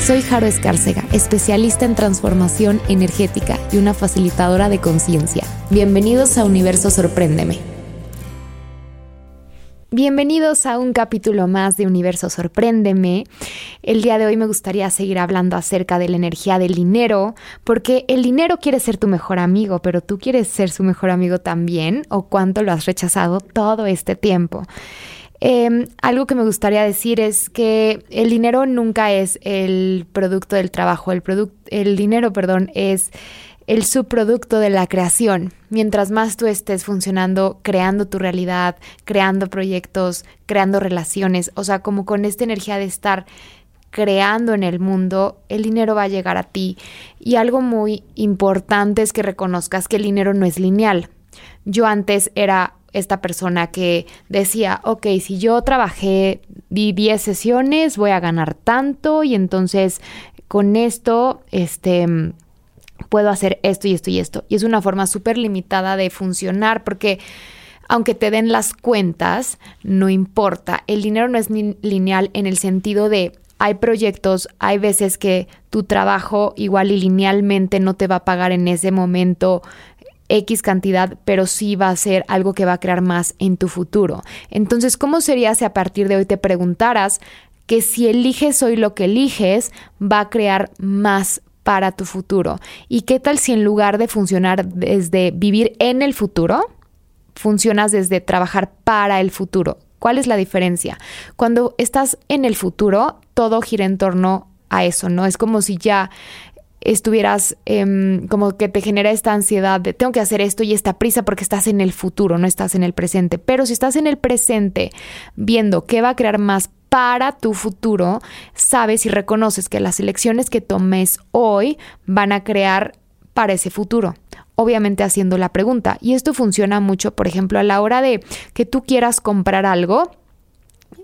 Soy Jaro Escárcega, especialista en transformación energética y una facilitadora de conciencia. Bienvenidos a Universo Sorpréndeme. Bienvenidos a un capítulo más de Universo Sorpréndeme. El día de hoy me gustaría seguir hablando acerca de la energía del dinero, porque el dinero quiere ser tu mejor amigo, pero tú quieres ser su mejor amigo también, o cuánto lo has rechazado todo este tiempo. Em, algo que me gustaría decir es que el dinero nunca es el producto del trabajo, el, el dinero, perdón, es el subproducto de la creación. Mientras más tú estés funcionando, creando tu realidad, creando proyectos, creando relaciones, o sea, como con esta energía de estar creando en el mundo, el dinero va a llegar a ti. Y algo muy importante es que reconozcas que el dinero no es lineal. Yo antes era esta persona que decía, ok, si yo trabajé 10 sesiones, voy a ganar tanto y entonces con esto, este puedo hacer esto y esto y esto. Y es una forma súper limitada de funcionar porque aunque te den las cuentas, no importa. El dinero no es lineal en el sentido de hay proyectos, hay veces que tu trabajo igual y linealmente no te va a pagar en ese momento X cantidad, pero sí va a ser algo que va a crear más en tu futuro. Entonces, ¿cómo sería si a partir de hoy te preguntaras que si eliges hoy lo que eliges, va a crear más para tu futuro. ¿Y qué tal si en lugar de funcionar desde vivir en el futuro, funcionas desde trabajar para el futuro? ¿Cuál es la diferencia? Cuando estás en el futuro, todo gira en torno a eso, ¿no? Es como si ya estuvieras em, como que te genera esta ansiedad de tengo que hacer esto y esta prisa porque estás en el futuro, no estás en el presente. Pero si estás en el presente viendo qué va a crear más para tu futuro, sabes y reconoces que las elecciones que tomes hoy van a crear para ese futuro. Obviamente haciendo la pregunta. Y esto funciona mucho, por ejemplo, a la hora de que tú quieras comprar algo,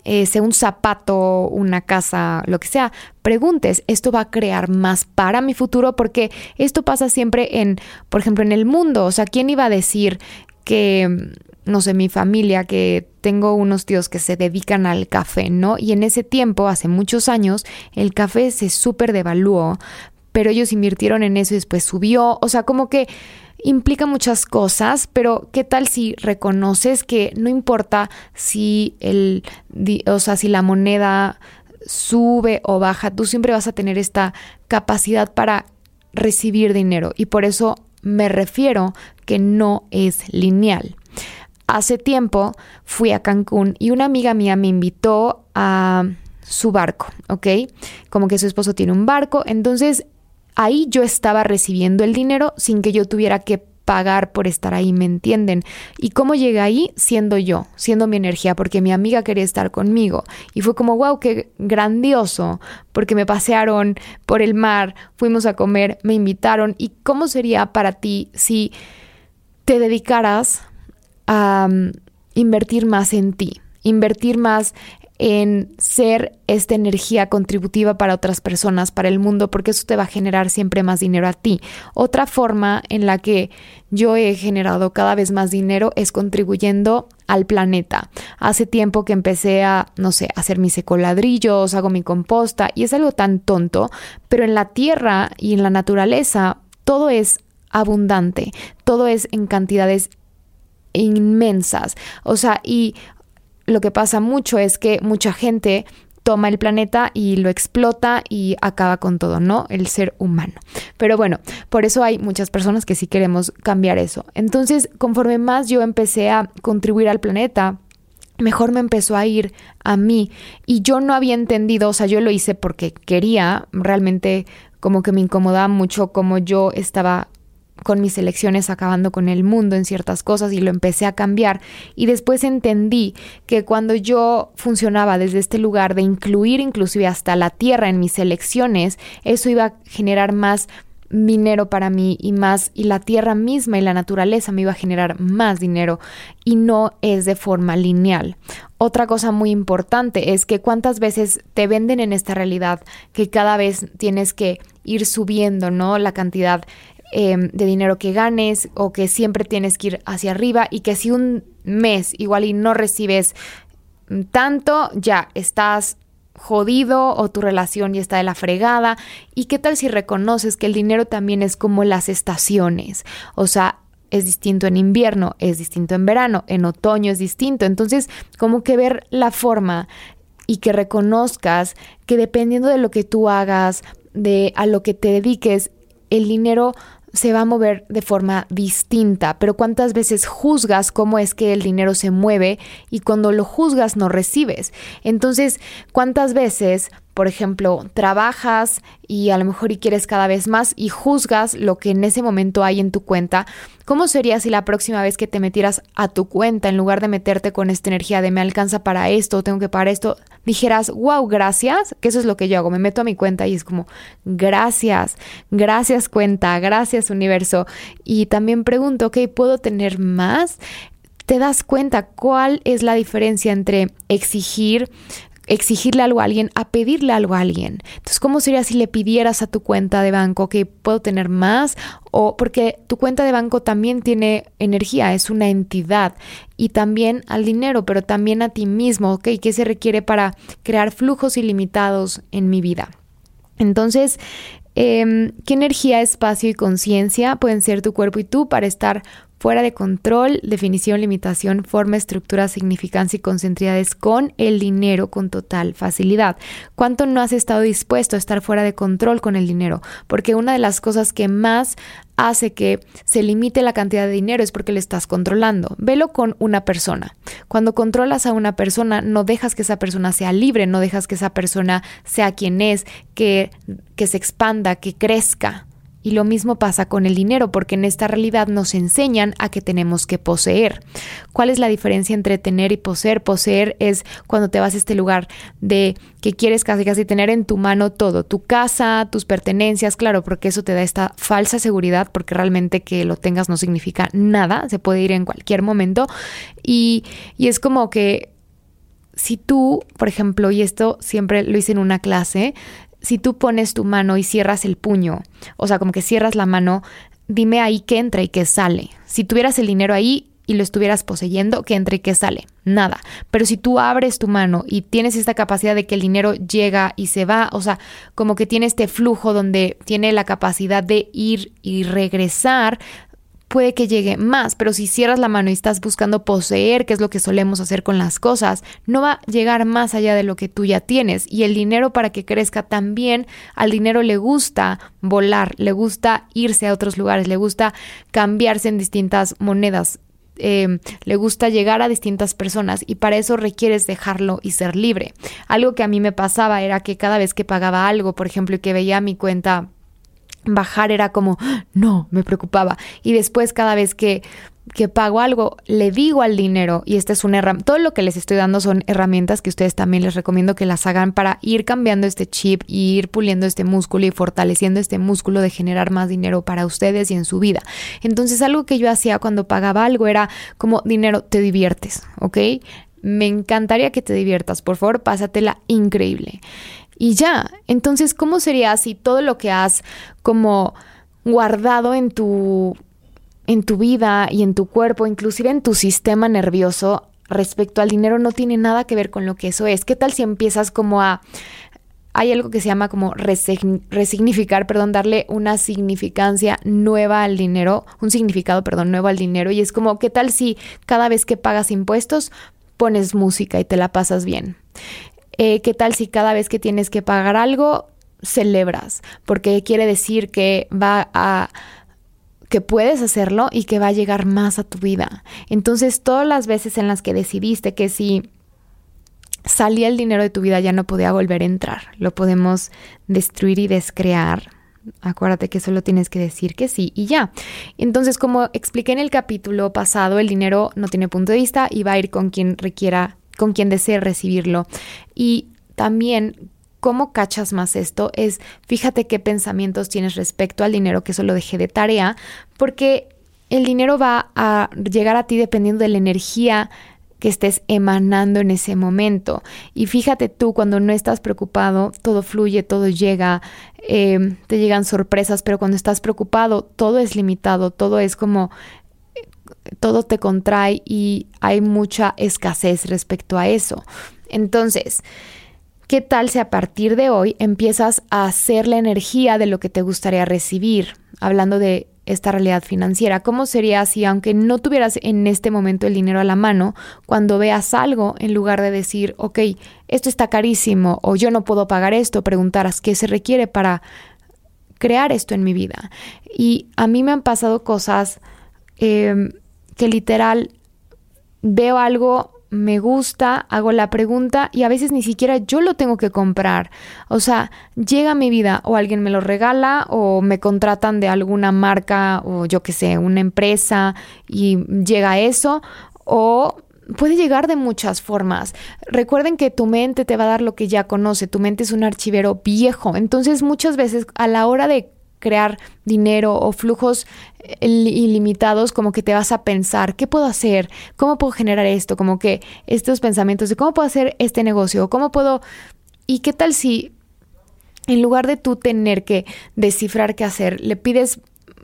eh, sea un zapato, una casa, lo que sea, preguntes, ¿esto va a crear más para mi futuro? Porque esto pasa siempre en, por ejemplo, en el mundo. O sea, ¿quién iba a decir que no sé, mi familia, que tengo unos tíos que se dedican al café, ¿no? Y en ese tiempo, hace muchos años, el café se súper devaluó, pero ellos invirtieron en eso y después subió, o sea, como que implica muchas cosas, pero ¿qué tal si reconoces que no importa si el, o sea, si la moneda sube o baja, tú siempre vas a tener esta capacidad para recibir dinero y por eso me refiero que no es lineal. Hace tiempo fui a Cancún y una amiga mía me invitó a su barco, ¿ok? Como que su esposo tiene un barco, entonces ahí yo estaba recibiendo el dinero sin que yo tuviera que pagar por estar ahí, ¿me entienden? ¿Y cómo llegué ahí? Siendo yo, siendo mi energía, porque mi amiga quería estar conmigo. Y fue como, wow, qué grandioso, porque me pasearon por el mar, fuimos a comer, me invitaron. ¿Y cómo sería para ti si te dedicaras a mm, invertir más en ti, invertir más en ser esta energía contributiva para otras personas, para el mundo, porque eso te va a generar siempre más dinero a ti. Otra forma en la que yo he generado cada vez más dinero es contribuyendo al planeta. Hace tiempo que empecé a, no sé, hacer mis ecoladrillos, hago mi composta y es algo tan tonto, pero en la tierra y en la naturaleza todo es abundante, todo es en cantidades inmensas. O sea, y lo que pasa mucho es que mucha gente toma el planeta y lo explota y acaba con todo, ¿no? El ser humano. Pero bueno, por eso hay muchas personas que sí queremos cambiar eso. Entonces, conforme más yo empecé a contribuir al planeta, mejor me empezó a ir a mí. Y yo no había entendido, o sea, yo lo hice porque quería, realmente como que me incomodaba mucho como yo estaba con mis elecciones acabando con el mundo en ciertas cosas y lo empecé a cambiar y después entendí que cuando yo funcionaba desde este lugar de incluir inclusive hasta la tierra en mis elecciones, eso iba a generar más dinero para mí y más y la tierra misma y la naturaleza me iba a generar más dinero y no es de forma lineal. Otra cosa muy importante es que cuántas veces te venden en esta realidad que cada vez tienes que ir subiendo, ¿no? La cantidad em, de dinero que ganes o que siempre tienes que ir hacia arriba y que si un mes igual y no recibes tanto, ya estás jodido o tu relación ya está de la fregada. ¿Y qué tal si reconoces que el dinero también es como las estaciones? O sea, es distinto en invierno, es distinto en verano, en otoño es distinto. Entonces, como que ver la forma y que reconozcas que dependiendo de lo que tú hagas, de a lo que te dediques, el dinero se va a mover de forma distinta, pero cuántas veces juzgas cómo es que el dinero se mueve y cuando lo juzgas no recibes. Entonces, cuántas veces por ejemplo, trabajas y a lo mejor y quieres cada vez más y juzgas lo que en ese momento hay en tu cuenta, ¿cómo sería si la próxima vez que te metieras a tu cuenta, en lugar de meterte con esta energía de me alcanza para esto, tengo que para esto, dijeras, wow, gracias, que eso es lo que yo hago, me meto a mi cuenta y es como, gracias, gracias cuenta, gracias universo. Y también pregunto, ok, ¿puedo tener más? te das cuenta cuál es la diferencia entre exigir exigirle algo a alguien a pedirle algo a alguien. Entonces, ¿cómo sería si le pidieras a tu cuenta de banco que puedo tener más? O porque tu cuenta de banco también tiene energía, es una entidad. Y también al dinero, pero también a ti mismo, ¿ok? ¿Qué se requiere para crear flujos ilimitados en mi vida? Entonces, em, ¿qué energía, espacio y conciencia pueden ser tu cuerpo y tú para estar fuera de control, definición, limitación, forma, estructura, significancia y concentridades con el dinero con total facilidad. ¿Cuánto no has estado dispuesto a estar fuera de control con el dinero? Porque una de las cosas que más hace que se limite la cantidad de dinero es porque le estás controlando. Velo con una persona. Cuando controlas a una persona, no dejas que esa persona sea libre, no dejas que esa persona sea quien es, que, que se expanda, que crezca. Y lo mismo pasa con el dinero, porque en esta realidad nos enseñan a que tenemos que poseer. ¿Cuál es la diferencia entre tener y poseer? Poseer es cuando te vas a este lugar de que quieres casi casi tener en tu mano todo, tu casa, tus pertenencias, claro, porque eso te da esta falsa seguridad, porque realmente que lo tengas no significa nada, se puede ir en cualquier momento. Y, y es como que si tú, por ejemplo, y esto siempre lo hice en una clase, si tú pones tu mano y cierras el puño, o sea, como que cierras la mano, dime ahí qué entra y qué sale. Si tuvieras el dinero ahí y lo estuvieras poseyendo, qué entra y qué sale. Nada. Pero si tú abres tu mano y tienes esta capacidad de que el dinero llega y se va, o sea, como que tiene este flujo donde tiene la capacidad de ir y regresar, puede que llegue más, pero si cierras la mano y estás buscando poseer, que es lo que solemos hacer con las cosas, no va a llegar más allá de lo que tú ya tienes. Y el dinero para que crezca también, al dinero le gusta volar, le gusta irse a otros lugares, le gusta cambiarse en distintas monedas. Em, le gusta llegar a distintas personas y para eso requieres dejarlo y ser libre. Algo que a mí me pasaba era que cada vez que pagaba algo, por ejemplo, y que veía mi cuenta bajar era como, no, me preocupaba. Y después cada vez que, que pago algo, le digo al dinero, y esta es una herramienta, todo lo que les estoy dando son herramientas que ustedes también les recomiendo que las hagan para ir cambiando este chip y ir puliendo este músculo y fortaleciendo este músculo de generar más dinero para ustedes y en su vida. Entonces algo que yo hacía cuando pagaba algo era como, dinero, te diviertes, ¿ok? Me encantaría que te diviertas, por favor, pásatela increíble y ya. Entonces, ¿cómo sería si todo lo que has como guardado en tu en tu vida y en tu cuerpo, inclusive en tu sistema nervioso respecto al dinero no tiene nada que ver con lo que eso es. ¿Qué tal si empiezas como a hay algo que se llama como resignificar, perdón, darle una significancia nueva al dinero, un significado, perdón, nuevo al dinero. Y es como, ¿qué tal si cada vez que pagas impuestos pones música y te la pasas bien? Eh, ¿Qué tal si cada vez que tienes que pagar algo, celebras? Porque quiere decir que va a que puedes hacerlo y que va a llegar más a tu vida. Entonces, todas las veces en las que decidiste que si salía el dinero de tu vida ya no podía volver a entrar, lo podemos destruir y descrear. Acuérdate que solo tienes que decir que sí y ya. Entonces, como expliqué en el capítulo pasado, el dinero no tiene punto de vista y va a ir con quien requiera con quien desee recibirlo. Y también ¿Cómo cachas más esto? Es fíjate qué pensamientos tienes respecto al dinero, que eso lo dejé de tarea, porque el dinero va a llegar a ti dependiendo de la energía que estés emanando en ese momento. Y fíjate tú, cuando no estás preocupado, todo fluye, todo llega, em, te llegan sorpresas, pero cuando estás preocupado, todo es limitado, todo es como, todo te contrae y hay mucha escasez respecto a eso. Entonces, ¿qué tal si a partir de hoy empiezas a hacer la energía de lo que te gustaría recibir? Hablando de esta realidad financiera. ¿Cómo sería si, aunque no tuvieras en este momento el dinero a la mano, cuando veas algo, en lugar de decir, ok, esto está carísimo o yo no puedo pagar esto, preguntaras qué se requiere para crear esto en mi vida? Y a mí me han pasado cosas em, que literal veo algo me gusta, hago la pregunta y a veces ni siquiera yo lo tengo que comprar. O sea, llega a mi vida o alguien me lo regala o me contratan de alguna marca o yo qué sé, una empresa y llega eso o puede llegar de muchas formas. Recuerden que tu mente te va a dar lo que ya conoce, tu mente es un archivero viejo, entonces muchas veces a la hora de crear dinero o flujos eh, ilimitados, como que te vas a pensar, ¿qué puedo hacer? ¿Cómo puedo generar esto? Como que estos pensamientos de cómo puedo hacer este negocio, cómo puedo... ¿Y qué tal si en lugar de tú tener que descifrar qué hacer, le pides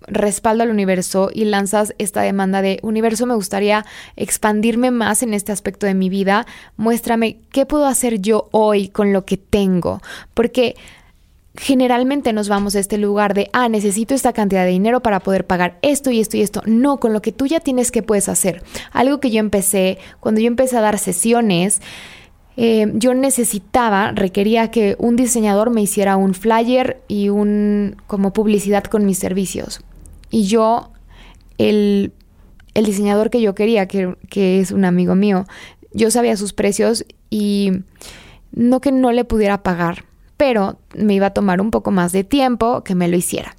respaldo al universo y lanzas esta demanda de universo me gustaría expandirme más en este aspecto de mi vida, muéstrame qué puedo hacer yo hoy con lo que tengo, porque generalmente nos vamos a este lugar de, ah, necesito esta cantidad de dinero para poder pagar esto y esto y esto. No, con lo que tú ya tienes que puedes hacer. Algo que yo empecé, cuando yo empecé a dar sesiones, eh, yo necesitaba, requería que un diseñador me hiciera un flyer y un como publicidad con mis servicios. Y yo, el, el diseñador que yo quería, que, que es un amigo mío, yo sabía sus precios y no que no le pudiera pagar pero me iba a tomar un poco más de tiempo que me lo hiciera.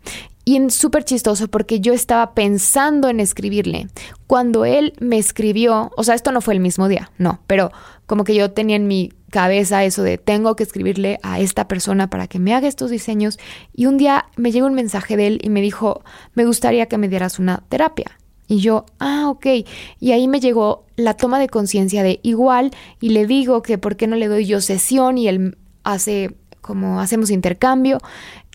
Y es súper chistoso porque yo estaba pensando en escribirle. Cuando él me escribió, o sea, esto no fue el mismo día, no, pero como que yo tenía en mi cabeza eso de tengo que escribirle a esta persona para que me haga estos diseños. Y un día me llegó un mensaje de él y me dijo, me gustaría que me dieras una terapia. Y yo, ah, ok. Y ahí me llegó la toma de conciencia de igual y le digo que por qué no le doy yo sesión y él hace como hacemos intercambio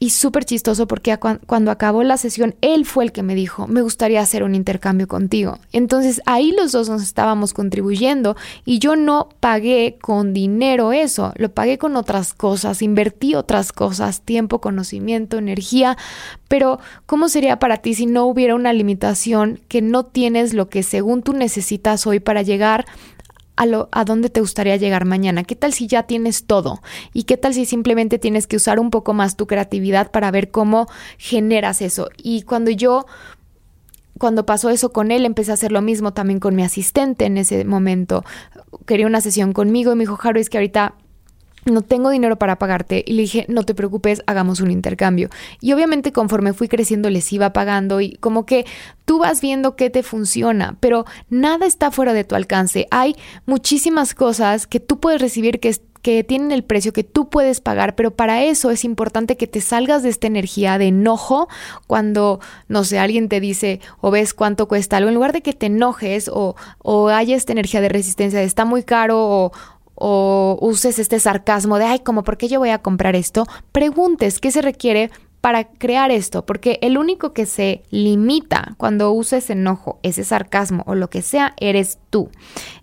y súper chistoso porque cuando acabó la sesión él fue el que me dijo, me gustaría hacer un intercambio contigo. Entonces ahí los dos nos estábamos contribuyendo y yo no pagué con dinero eso, lo pagué con otras cosas, invertí otras cosas, tiempo, conocimiento, energía, pero ¿cómo sería para ti si no hubiera una limitación que no tienes lo que según tú necesitas hoy para llegar a, lo, a dónde te gustaría llegar mañana. ¿Qué tal si ya tienes todo? ¿Y qué tal si simplemente tienes que usar un poco más tu creatividad para ver cómo generas eso? Y cuando yo cuando pasó eso con él, empecé a hacer lo mismo también con mi asistente en ese momento. Quería una sesión conmigo y me dijo, Jaro, es que ahorita no tengo dinero para pagarte. Y le dije, no te preocupes, hagamos un intercambio. Y obviamente conforme fui creciendo les iba pagando y como que tú vas viendo qué te funciona, pero nada está fuera de tu alcance. Hay muchísimas cosas que tú puedes recibir que, que tienen el precio que tú puedes pagar, pero para eso es importante que te salgas de esta energía de enojo cuando, no sé, alguien te dice o ves cuánto cuesta algo, en lugar de que te enojes o, o haya esta energía de resistencia está muy caro o o uses este sarcasmo de, ay, como, ¿por qué yo voy a comprar esto? Preguntes qué se requiere para crear esto, porque el único que se limita cuando uses enojo, ese sarcasmo o lo que sea, eres tú.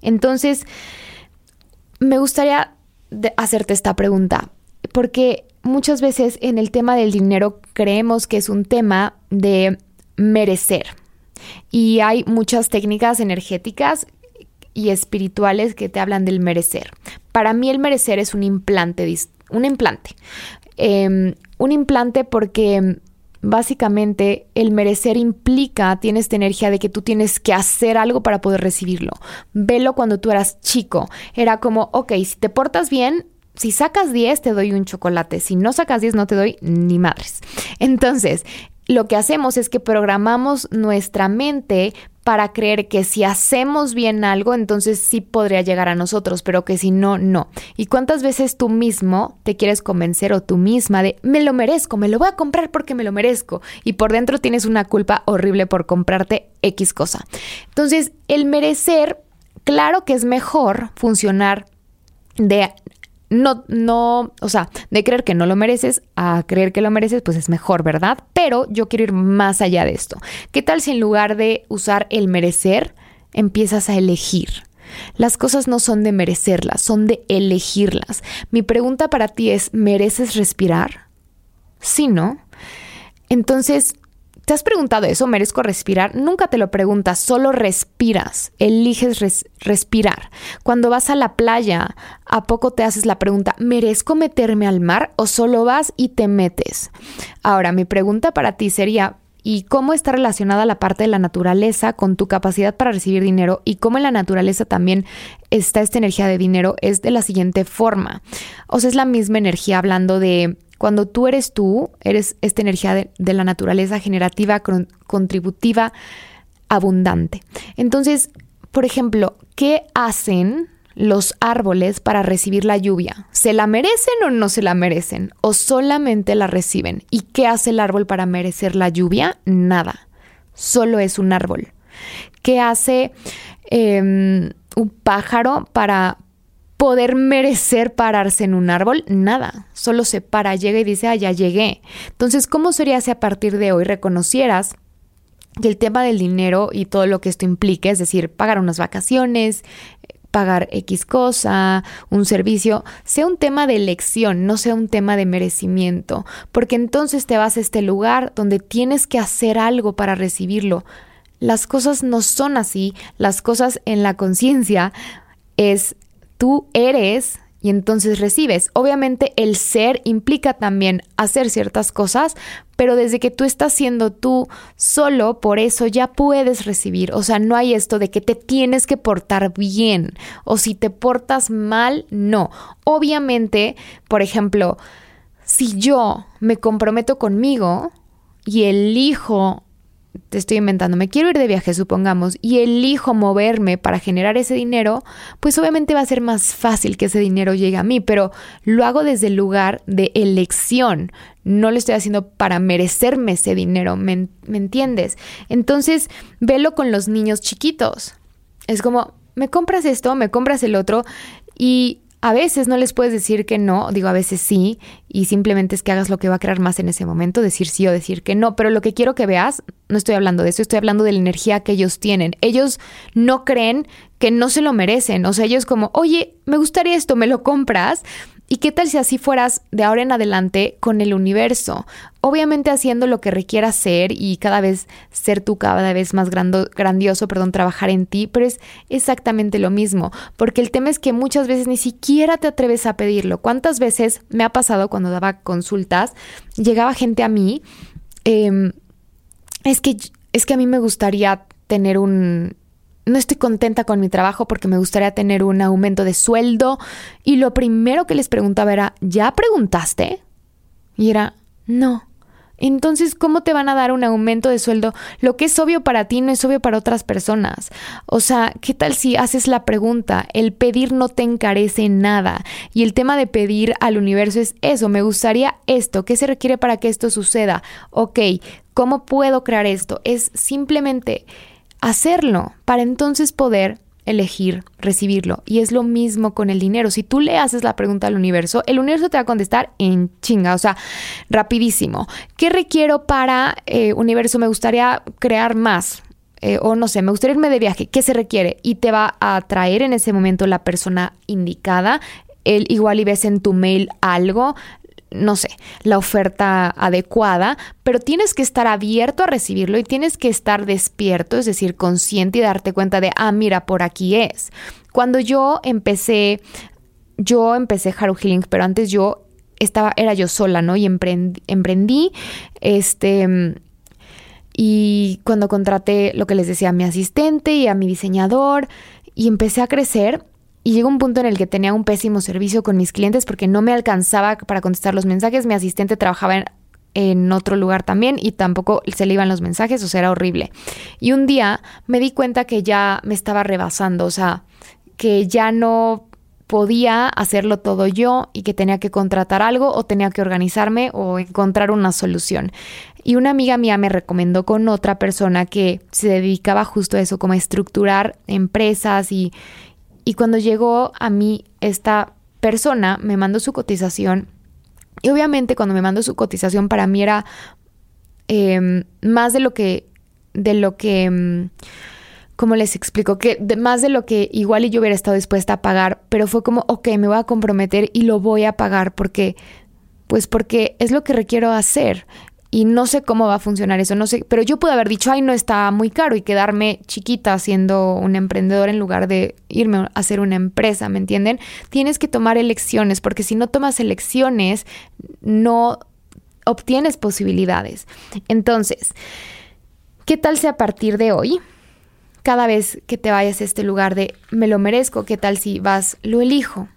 Entonces, me gustaría hacerte esta pregunta, porque muchas veces en el tema del dinero creemos que es un tema de merecer. Y hay muchas técnicas energéticas y espirituales que te hablan del merecer. Para mí el merecer es un implante, un implante. Em, un implante porque básicamente el merecer implica, tiene esta energía de que tú tienes que hacer algo para poder recibirlo. Velo cuando tú eras chico. Era como, ok, si te portas bien, si sacas 10 te doy un chocolate, si no sacas 10 no te doy ni madres. Entonces, lo que hacemos es que programamos nuestra mente para creer que si hacemos bien algo, entonces sí podría llegar a nosotros, pero que si no, no. ¿Y cuántas veces tú mismo te quieres convencer o tú misma de, me lo merezco, me lo voy a comprar porque me lo merezco? Y por dentro tienes una culpa horrible por comprarte X cosa. Entonces, el merecer, claro que es mejor funcionar de no, no, o sea, de creer que no lo mereces a creer que lo mereces, pues es mejor, ¿verdad? Pero yo quiero ir más allá de esto. ¿Qué tal si en lugar de usar el merecer, empiezas a elegir? Las cosas no son de merecerlas, son de elegirlas. Mi pregunta para ti es, ¿mereces respirar? Sí, ¿no? Entonces, ¿Te has preguntado eso? ¿Merezco respirar? Nunca te lo preguntas, solo respiras, eliges respirar. Cuando vas a la playa, ¿a poco te haces la pregunta, ¿merezco meterme al mar o solo vas y te metes? Ahora, mi pregunta para ti sería, ¿y cómo está relacionada la parte de la naturaleza con tu capacidad para recibir dinero? Y cómo en la naturaleza también está esta energía de dinero es de la siguiente forma. O sea, es la misma energía hablando de cuando tú eres tú, eres esta energía de, la naturaleza generativa, contributiva, abundante. Entonces, por ejemplo, ¿qué hacen los árboles para recibir la lluvia? ¿Se la merecen o no se la merecen? ¿O solamente la reciben? ¿Y qué hace el árbol para merecer la lluvia? Nada. Solo es un árbol. ¿Qué hace em, un pájaro para, poder merecer pararse en un árbol, nada, solo se para, llega y dice, ah, ya llegué. Entonces, ¿cómo sería si a partir de hoy reconocieras que el tema del dinero y todo lo que esto implique, es decir, pagar unas vacaciones, pagar X cosa, un servicio, sea un tema de elección, no sea un tema de merecimiento, porque entonces te vas a este lugar donde tienes que hacer algo para recibirlo. Las cosas no son así, las cosas en la conciencia es tú eres y entonces recibes. Obviamente el ser implica también hacer ciertas cosas, pero desde que tú estás siendo tú solo, por eso ya puedes recibir. O sea, no hay esto de que te tienes que portar bien o si te portas mal, no. Obviamente, por ejemplo, si yo me comprometo conmigo y elijo te estoy inventando, me quiero ir de viaje, supongamos, y elijo moverme para generar ese dinero, pues obviamente va a ser más fácil que ese dinero llegue a mí, pero lo hago desde el lugar de elección. No lo estoy haciendo para merecerme ese dinero, ¿me, ¿me entiendes? Entonces, velo con los niños chiquitos. Es como, me compras esto, me compras el otro, y a veces no les puedes decir que no, digo a veces sí, y simplemente es que hagas lo que va a crear más en ese momento, decir sí o decir que no, pero lo que quiero que veas, no estoy hablando de eso, estoy hablando de la energía que ellos tienen. Ellos no creen que no se lo merecen, o sea, ellos como, oye, me gustaría esto, ¿me lo compras? ¿Y qué tal si así fueras de ahora en adelante con el universo? Obviamente haciendo lo que requiera ser y cada vez ser tú cada vez más grandioso, perdón, trabajar en ti, pero es exactamente lo mismo, porque el tema es que muchas veces ni siquiera te atreves a pedirlo. ¿Cuántas veces me ha pasado cuando daba consultas? Llegaba gente a mí, em, es que, es que a mí me gustaría tener un, no estoy contenta con mi trabajo porque me gustaría tener un aumento de sueldo. Y lo primero que les preguntaba era, ¿ya preguntaste? Y era, no. Entonces, ¿cómo te van a dar un aumento de sueldo? Lo que es obvio para ti no es obvio para otras personas. O sea, ¿qué tal si haces la pregunta? El pedir no te encarece nada. Y el tema de pedir al universo es eso, me gustaría esto, ¿qué se requiere para que esto suceda? Ok, ¿cómo puedo crear esto? Es simplemente hacerlo para entonces poder elegir recibirlo. Y es lo mismo con el dinero. Si tú le haces la pregunta al universo, el universo te va a contestar en chinga, o sea, rapidísimo. ¿Qué requiero para eh, universo? Me gustaría crear más. Eh, o no sé, me gustaría irme de viaje, ¿qué se requiere? Y te va a traer en ese momento la persona indicada, el, igual y ves en tu mail algo, no sé, la oferta adecuada, pero tienes que estar abierto a recibirlo y tienes que estar despierto, es decir, consciente y darte cuenta de, ah, mira, por aquí es. Cuando yo empecé, yo empecé Haru Healing, pero antes yo estaba, era yo sola, ¿no? Y emprendí, emprendí este, y cuando contraté lo que les decía a mi asistente y a mi diseñador, y empecé a crecer, y llegó un punto en el que tenía un pésimo servicio con mis clientes porque no me alcanzaba para contestar los mensajes. Mi asistente trabajaba en otro lugar también y tampoco se le iban los mensajes, o sea, era horrible. Y un día me di cuenta que ya me estaba rebasando, o sea, que ya no podía hacerlo todo yo y que tenía que contratar algo o tenía que organizarme o encontrar una solución. Y una amiga mía me recomendó con otra persona que se dedicaba justo a eso, como a estructurar empresas y, y cuando llegó a mí esta persona me mandó su cotización. Y obviamente cuando me mandó su cotización para mí era em, más de lo que, de lo que, em, ¿cómo les explico? Que más de lo que igual yo hubiera estado dispuesta a pagar, pero fue como, ok, me voy a comprometer y lo voy a pagar porque, pues porque es lo que requiero hacer y no sé cómo va a funcionar eso, no sé, pero yo pude haber dicho, ay, no está muy caro y quedarme chiquita siendo un emprendedor en lugar de irme a hacer una empresa, ¿me entienden? Tienes que tomar elecciones, porque si no tomas elecciones, no obtienes posibilidades. Entonces, ¿qué tal si a partir de hoy, cada vez que te vayas a este lugar de me lo merezco, qué tal si vas, lo elijo?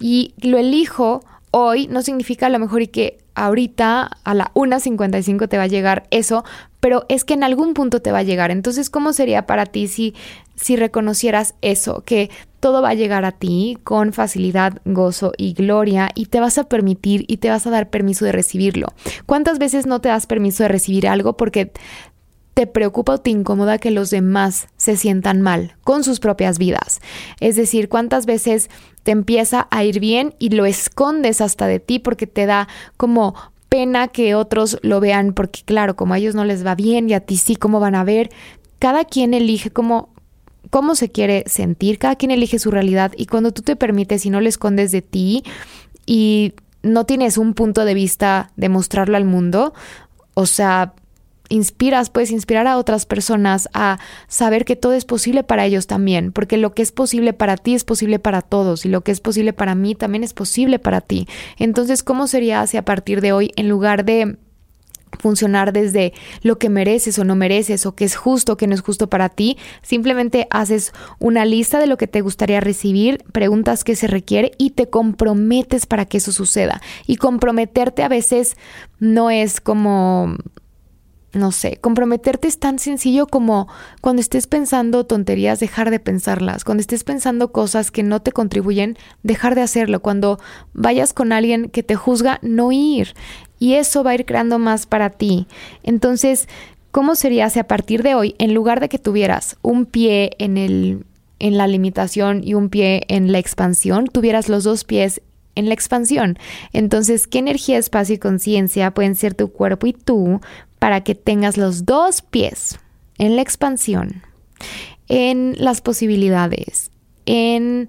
Y lo elijo hoy no significa a lo mejor y que ahorita a la 1.55 te va a llegar eso, pero es que en algún punto te va a llegar. Entonces, ¿cómo sería para ti si, si reconocieras eso? Que todo va a llegar a ti con facilidad, gozo y gloria y te vas a permitir y te vas a dar permiso de recibirlo. ¿Cuántas veces no te das permiso de recibir algo porque te preocupa o te incomoda que los demás se sientan mal con sus propias vidas. Es decir, cuántas veces te empieza a ir bien y lo escondes hasta de ti porque te da como pena que otros lo vean porque claro, como a ellos no les va bien y a ti sí, ¿cómo van a ver? Cada quien elige cómo, cómo se quiere sentir, cada quien elige su realidad y cuando tú te permites y no le escondes de ti y no tienes un punto de vista de mostrarlo al mundo, o sea, inspiras, puedes inspirar a otras personas a saber que todo es posible para ellos también, porque lo que es posible para ti es posible para todos y lo que es posible para mí también es posible para ti. Entonces, ¿cómo sería si a partir de hoy, en lugar de funcionar desde lo que mereces o no mereces o que es justo o que no es justo para ti, simplemente haces una lista de lo que te gustaría recibir, preguntas qué se requiere y te comprometes para que eso suceda. Y comprometerte a veces no es como no sé, comprometerte es tan sencillo como cuando estés pensando tonterías, dejar de pensarlas, cuando estés pensando cosas que no te contribuyen, dejar de hacerlo, cuando vayas con alguien que te juzga, no ir. Y eso va a ir creando más para ti. Entonces, ¿cómo sería si a partir de hoy, en lugar de que tuvieras un pie en el en la limitación y un pie en la expansión, tuvieras los dos pies en la expansión. Entonces, ¿qué energía, espacio y conciencia pueden ser tu cuerpo y tú para que tengas los dos pies en la expansión, en las posibilidades, en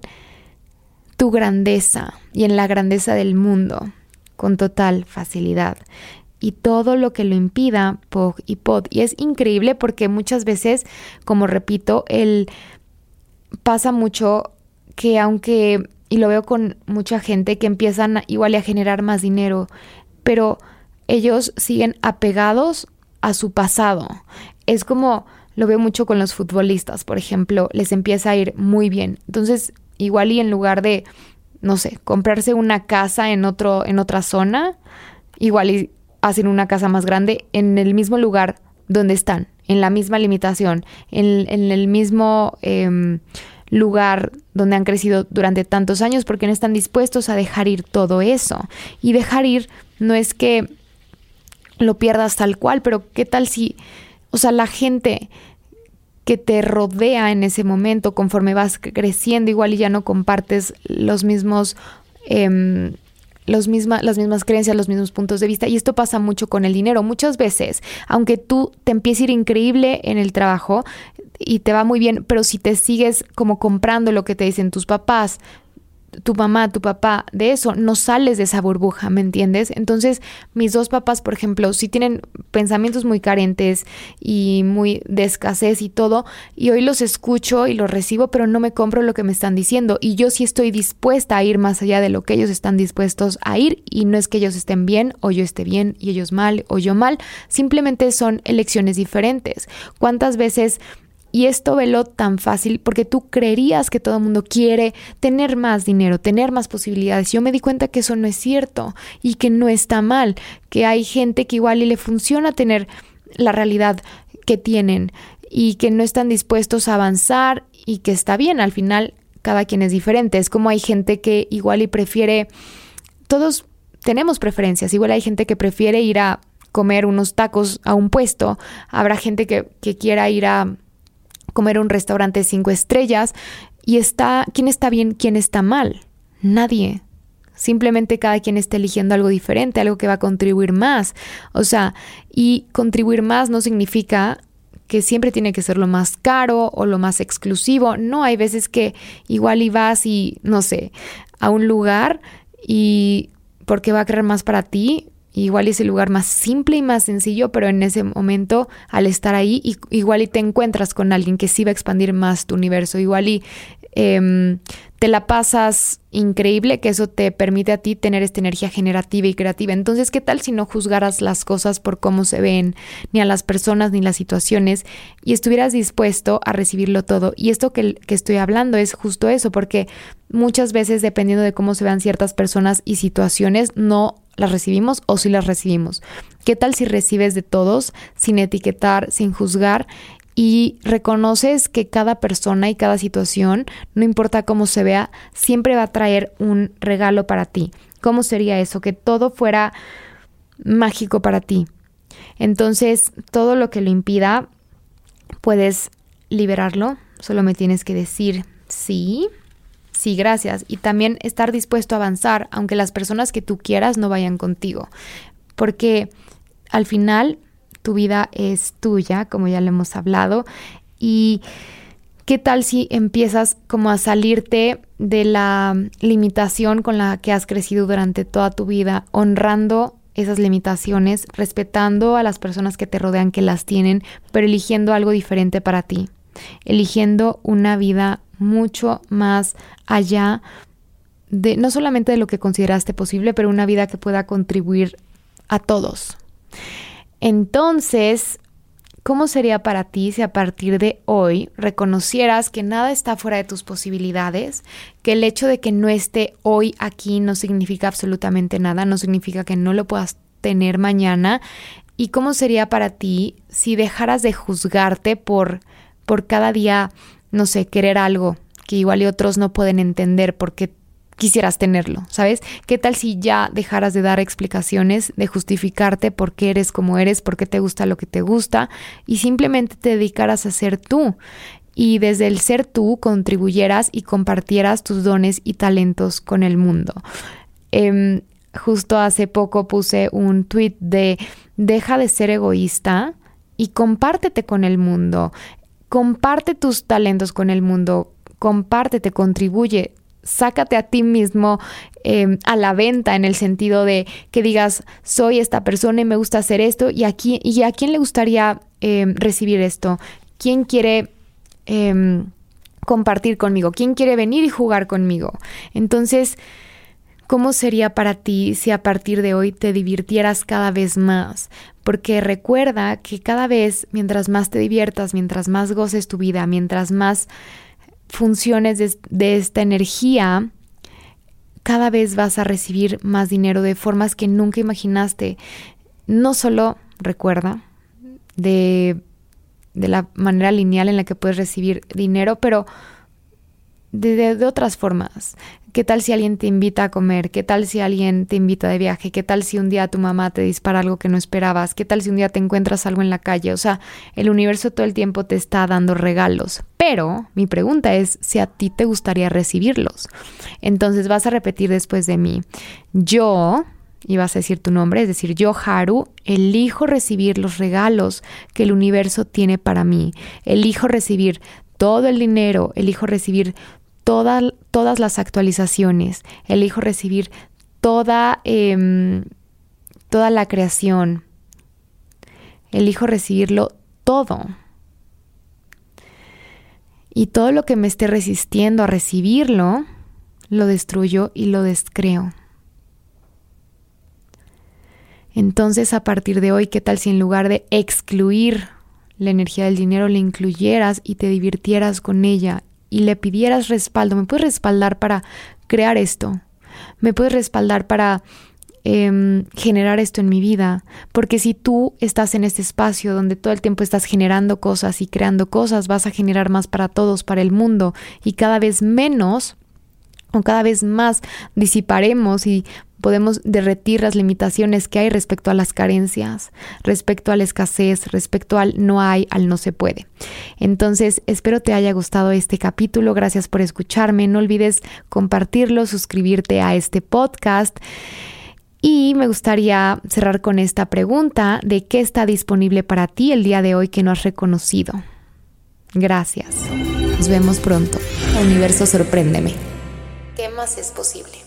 tu grandeza y en la grandeza del mundo con total facilidad. Y todo lo que lo impida, POG y POD. Y es increíble porque muchas veces, como repito, el pasa mucho que aunque, y lo veo con mucha gente que empiezan igual a generar más dinero, pero ellos siguen apegados a su pasado. Es como lo veo mucho con los futbolistas, por ejemplo, les empieza a ir muy bien. Entonces, igual y en lugar de, no sé, comprarse una casa en, otro, en otra zona, igual y hacen una casa más grande en el mismo lugar donde están, en la misma limitación, en, el mismo em, lugar donde han crecido durante tantos años, porque no están dispuestos a dejar ir todo eso. Y dejar ir no es que lo pierdas tal cual, pero ¿qué tal si, o sea, la gente que te rodea en ese momento, conforme vas creciendo, igual y ya no compartes los mismos... Eh, los misma, las mismas creencias, los mismos puntos de vista. Y esto pasa mucho con el dinero. Muchas veces, aunque tú te empieces a ir increíble en el trabajo y te va muy bien, pero si te sigues como comprando lo que te dicen tus papás, tu mamá, tu papá, de eso, no sales de esa burbuja, ¿me entiendes? Entonces, mis dos papás, por ejemplo, sí tienen pensamientos muy carentes y muy de escasez y todo, y hoy los escucho y los recibo, pero no me compro lo que me están diciendo, y yo sí estoy dispuesta a ir más allá de lo que ellos están dispuestos a ir, y no es que ellos estén bien o yo esté bien y ellos mal o yo mal, simplemente son elecciones diferentes. ¿Cuántas veces Y esto velo tan fácil porque tú creerías que todo el mundo quiere tener más dinero, tener más posibilidades. Yo me di cuenta que eso no es cierto y que no está mal, que hay gente que igual y le funciona tener la realidad que tienen y que no están dispuestos a avanzar y que está bien, al final cada quien es diferente. Es como hay gente que igual y prefiere, todos tenemos preferencias, igual hay gente que prefiere ir a comer unos tacos a un puesto, habrá gente que, que quiera ir a comer un restaurante cinco estrellas y está, ¿quién está bien, quién está mal? Nadie. Simplemente cada quien está eligiendo algo diferente, algo que va a contribuir más. O sea, y contribuir más no significa que siempre tiene que ser lo más caro o lo más exclusivo. No, hay veces que igual y vas y, no sé, a un lugar y porque va a creer más para ti, Igual es el lugar más simple y más sencillo, pero en ese momento, al estar ahí, igual y te encuentras con alguien que sí va a expandir más tu universo. Igual y em, te la pasas increíble, que eso te permite a ti tener esta energía generativa y creativa. Entonces, ¿qué tal si no juzgaras las cosas por cómo se ven, ni a las personas, ni las situaciones, y estuvieras dispuesto a recibirlo todo? Y esto que, estoy hablando es justo eso, porque muchas veces, dependiendo de cómo se vean ciertas personas y situaciones, no las recibimos o si las recibimos. ¿Qué tal si recibes de todos sin etiquetar, sin juzgar y reconoces que cada persona y cada situación, no importa cómo se vea, siempre va a traer un regalo para ti. ¿Cómo sería eso? Que todo fuera mágico para ti. Entonces, todo lo que lo impida, puedes liberarlo. Solo me tienes que decir sí, sí, gracias. Y también estar dispuesto a avanzar, aunque las personas que tú quieras no vayan contigo. Porque al final tu vida es tuya, como ya le hemos hablado, y ¿qué tal si empiezas como a salirte de la limitación con la que has crecido durante toda tu vida, honrando esas limitaciones, respetando a las personas que te rodean que las tienen, pero eligiendo algo diferente para ti, eligiendo una vida mucho más allá de no solamente de lo que consideraste posible, pero una vida que pueda contribuir a todos. Entonces, ¿cómo sería para ti si a partir de hoy reconocieras que nada está fuera de tus posibilidades, que el hecho de que no esté hoy aquí no significa absolutamente nada, no significa que no lo puedas tener mañana? ¿Y cómo sería para ti si dejaras de juzgarte por, por cada día, no sé, querer algo que igual y otros no pueden entender porque quisieras tenerlo, ¿sabes? ¿Qué tal si ya dejaras de dar explicaciones, de justificarte por qué eres como eres, por qué te gusta lo que te gusta y simplemente te dedicaras a ser tú? Y desde el ser tú contribuyeras y compartieras tus dones y talentos con el mundo. Em, justo hace poco puse un tweet de deja de ser egoísta y compártete con el mundo. Comparte tus talentos con el mundo, compártete, contribuye, sácate a ti mismo em, a la venta en el sentido de que digas, soy esta persona y me gusta hacer esto y, aquí, y a quién le gustaría em, recibir esto, quién quiere em, compartir conmigo, quién quiere venir y jugar conmigo. Entonces, ¿cómo sería para ti si a partir de hoy te divirtieras cada vez más? Porque recuerda que cada vez, mientras más te diviertas, mientras más goces tu vida, mientras más funciones de, esta energía, cada vez vas a recibir más dinero de formas que nunca imaginaste. No solo, recuerda, de, de la manera lineal en la que puedes recibir dinero, pero de, otras formas. ¿Qué tal si alguien te invita a comer? ¿Qué tal si alguien te invita de viaje? ¿Qué tal si un día tu mamá te dispara algo que no esperabas? ¿Qué tal si un día te encuentras algo en la calle? O sea, el universo todo el tiempo te está dando regalos. Pero mi pregunta es si a ti te gustaría recibirlos. Entonces vas a repetir después de mí. Yo, y vas a decir tu nombre, es decir, yo, Haru, elijo recibir los regalos que el universo tiene para mí. Elijo recibir todo el dinero, elijo recibir todas las actualizaciones, elijo recibir toda, em, toda la creación, elijo recibirlo todo. Y todo lo que me esté resistiendo a recibirlo, lo destruyo y lo descreo. Entonces, a partir de hoy, ¿qué tal si en lugar de excluir la energía del dinero, la incluyeras y te divirtieras con ella y le pidieras respaldo. ¿Me puedes respaldar para crear esto? ¿Me puedes respaldar para Em, generar esto en mi vida, porque si tú estás en este espacio donde todo el tiempo estás generando cosas y creando cosas, vas a generar más para todos, para el mundo, y cada vez menos o cada vez más disiparemos y podemos derretir las limitaciones que hay respecto a las carencias, respecto a la escasez, respecto al no hay, al no se puede. Entonces, espero te haya gustado este capítulo. Gracias por escucharme. No olvides compartirlo, suscribirte a este podcast. Y me gustaría cerrar con esta pregunta de qué está disponible para ti el día de hoy que no has reconocido. Gracias. Nos vemos pronto. Universo, sorpréndeme. ¿Qué más es posible?